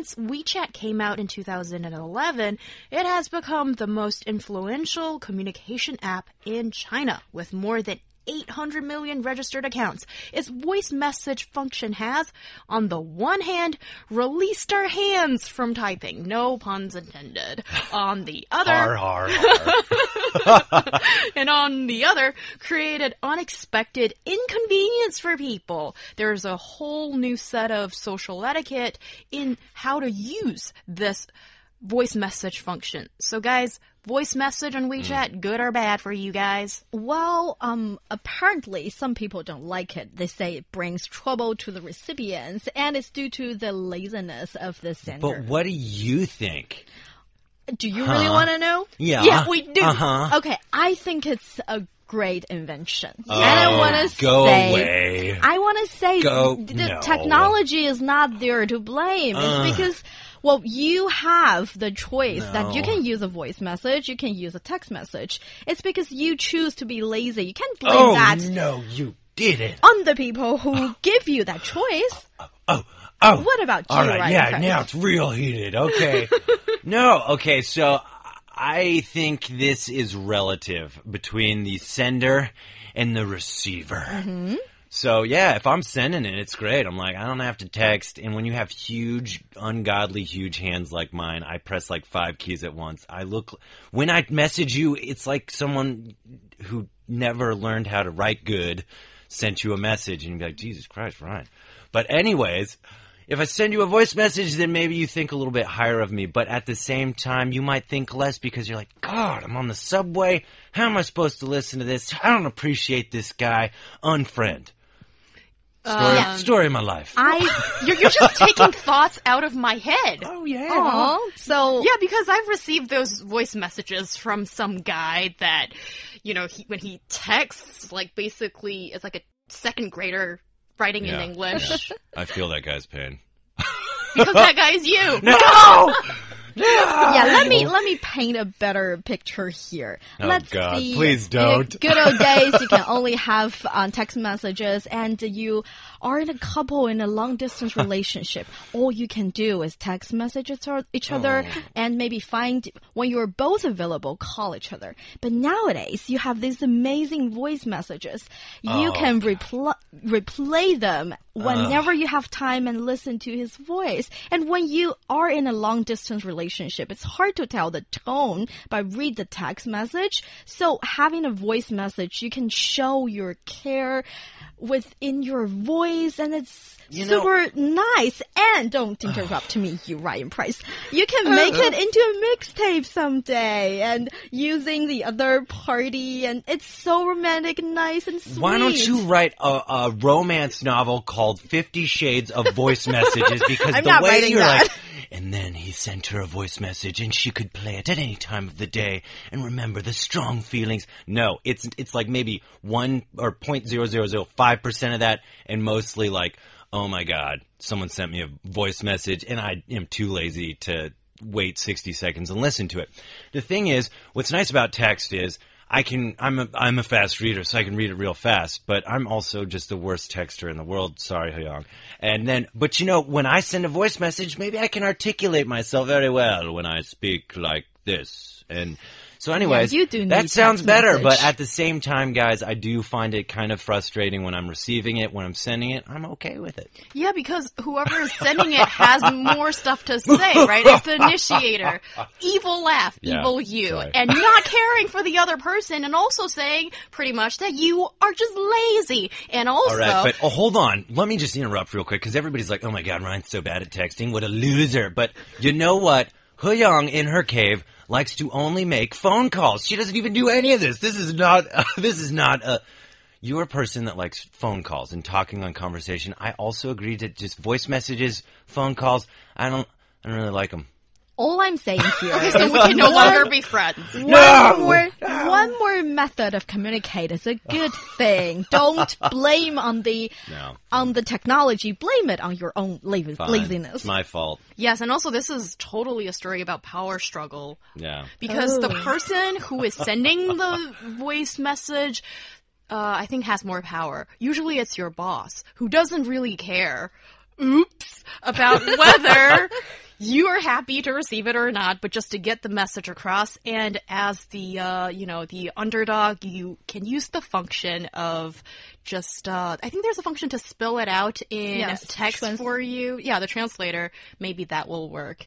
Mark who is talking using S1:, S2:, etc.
S1: Since WeChat came out in 2011, it has become the most influential communication app in China with more than 800 million registered accounts. Its voice message function has, on the one hand, released our hands from typing. No puns intended. On the other,
S2: har, har, har.
S1: and on the other, created unexpected inconvenience for people. There's a whole new set of social etiquette in how to use this voice message function. So guys, voice message on WeChat, good or bad for you guys?
S3: Well, um, apparently some people don't like it. They say it brings trouble to the recipients and it's due to the laziness of the sender.
S2: But what do you think?
S3: do you really want to know?
S2: Yeah.
S1: Yeah, we do.
S2: Uh-huh.
S3: Okay, I think it's a great invention. and
S2: Oh,
S3: I want to
S2: go
S3: say,
S2: away.
S3: I want to say
S2: Go-
S3: the
S2: no.
S3: technology is not there to blame. It's because well, you have the choice that you can use a voice message, you can use a text message. It's because you choose to be lazy. You can't blame
S2: Oh,
S3: that
S2: no, you didn't.
S3: on the people who give you that choice.
S2: Oh, oh.
S3: What about you,
S2: All right,
S3: Ryan
S2: yeah,
S3: Price?
S2: now it's real heated. Okay. no, okay, so I think this is relative between the sender and the receiver.
S3: Mm-hmm.
S2: So yeah, if I'm sending it, it's great. I'm like, I don't have to text. And when you have huge, ungodly, huge hands like mine, I press like five keys at once. I look, when I message you, it's like someone who never learned how to write good sent you a message and you'd be like, Jesus Christ, Ryan. But anyways, if I send you a voice message, then maybe you think a little bit higher of me. But at the same time, you might think less because you're like, God, I'm on the subway. How am I supposed to listen to this? I don't appreciate this guy. Unfriend. Story, um, story of my life.
S3: I
S1: You're, you're just taking thoughts out of my head.
S2: oh yeah.
S3: oh, so
S1: Yeah, because I've received those voice messages from some guy that, you know, he, when he texts, like basically it's like a second grader writing
S2: Yeah,
S1: in English
S2: I feel that guy's pain.
S1: because that guy's you.
S2: No.
S3: Yeah, let me let me paint a better picture here.
S2: Oh,
S3: Let's
S2: God,
S3: see.
S2: please don't.
S3: good old days, you can only have um, text messages, and you are in a couple in a long distance relationship. All you can do is text messages to each other,
S2: Oh.
S3: and maybe find when you're both available, call each other. But nowadays, you have these amazing voice messages. You
S2: Oh.
S3: can repl- replay them whenever you have time and listen to his voice. And when you are in a long distance relationship, it's hard to tell the tone by read the text message. So having a voice message, you can show your care within your voice and it's
S2: You know-
S3: super nice. And don't interrupt me, you Ryan Price. You can make
S2: Uh-huh.
S3: it into a mixtape someday and using the other party and it's so romantic and nice and sweet.
S2: Why don't you write a, a romance novel called Fifty Shades of Voice Messages? Because
S3: I'm
S2: the way you're
S3: that.
S2: like, and then he sent her a voice message, and she could play it at any time of the day, and remember the strong feelings. No, it's it's like maybe one or point zero zero zero five percent of that, and mostly like, oh my god, someone sent me a voice message, and I am too lazy to wait 60 seconds and listen to it. The thing is, what's nice about text is I can I'm a I'm a fast reader, so I can read it real fast, but I'm also just the worst texter in the world. Sorry, Hyung. And then but you know, when I send a voice message, maybe I can articulate myself very well when I speak like this. And so anyways,
S3: you do
S2: that sounds better, but at the same time, guys, I do find it kind of frustrating when I'm receiving it, when I'm sending it. I'm okay with it.
S1: Yeah, because whoever is sending it has more stuff to say, right? It's the initiator. Evil laugh,
S2: Yeah,
S1: evil you.
S2: sorry.
S1: And not caring for the other person and also saying pretty much that you are just lazy. And also,
S2: All right, but oh, hold on. Let me just interrupt real quick because everybody's like, "Oh my God, Ryan's so bad at texting. What a loser!" But you know what? Young in her cave likes to only make phone calls. She doesn't even do any of this. This is not. Uh, this is not a. You're a person that likes phone calls and talking on conversation. I also agree that just voice messages, phone calls. I don't. I don't really like them.
S3: All I'm saying here
S1: So we can no longer be friends.
S3: one more one more method of communicate is a good thing. Don't blame on the
S2: No.
S3: on the technology. Blame it on your own la-
S2: Fine.
S3: laziness.
S2: It's my fault.
S1: Yes, and also this is totally a story about power struggle.
S2: Yeah.
S1: because the
S3: Oh.
S1: person who is sending the voice message uh, i think has more power usually it's your boss who doesn't really care oops about whether you are happy to receive it or not but just to get the message across and as the uh, you know the underdog you can use the function of just uh, i think there's a function to spill it out in
S3: Yes,
S1: text
S3: trans-
S1: for you. Yeah the translator maybe that will work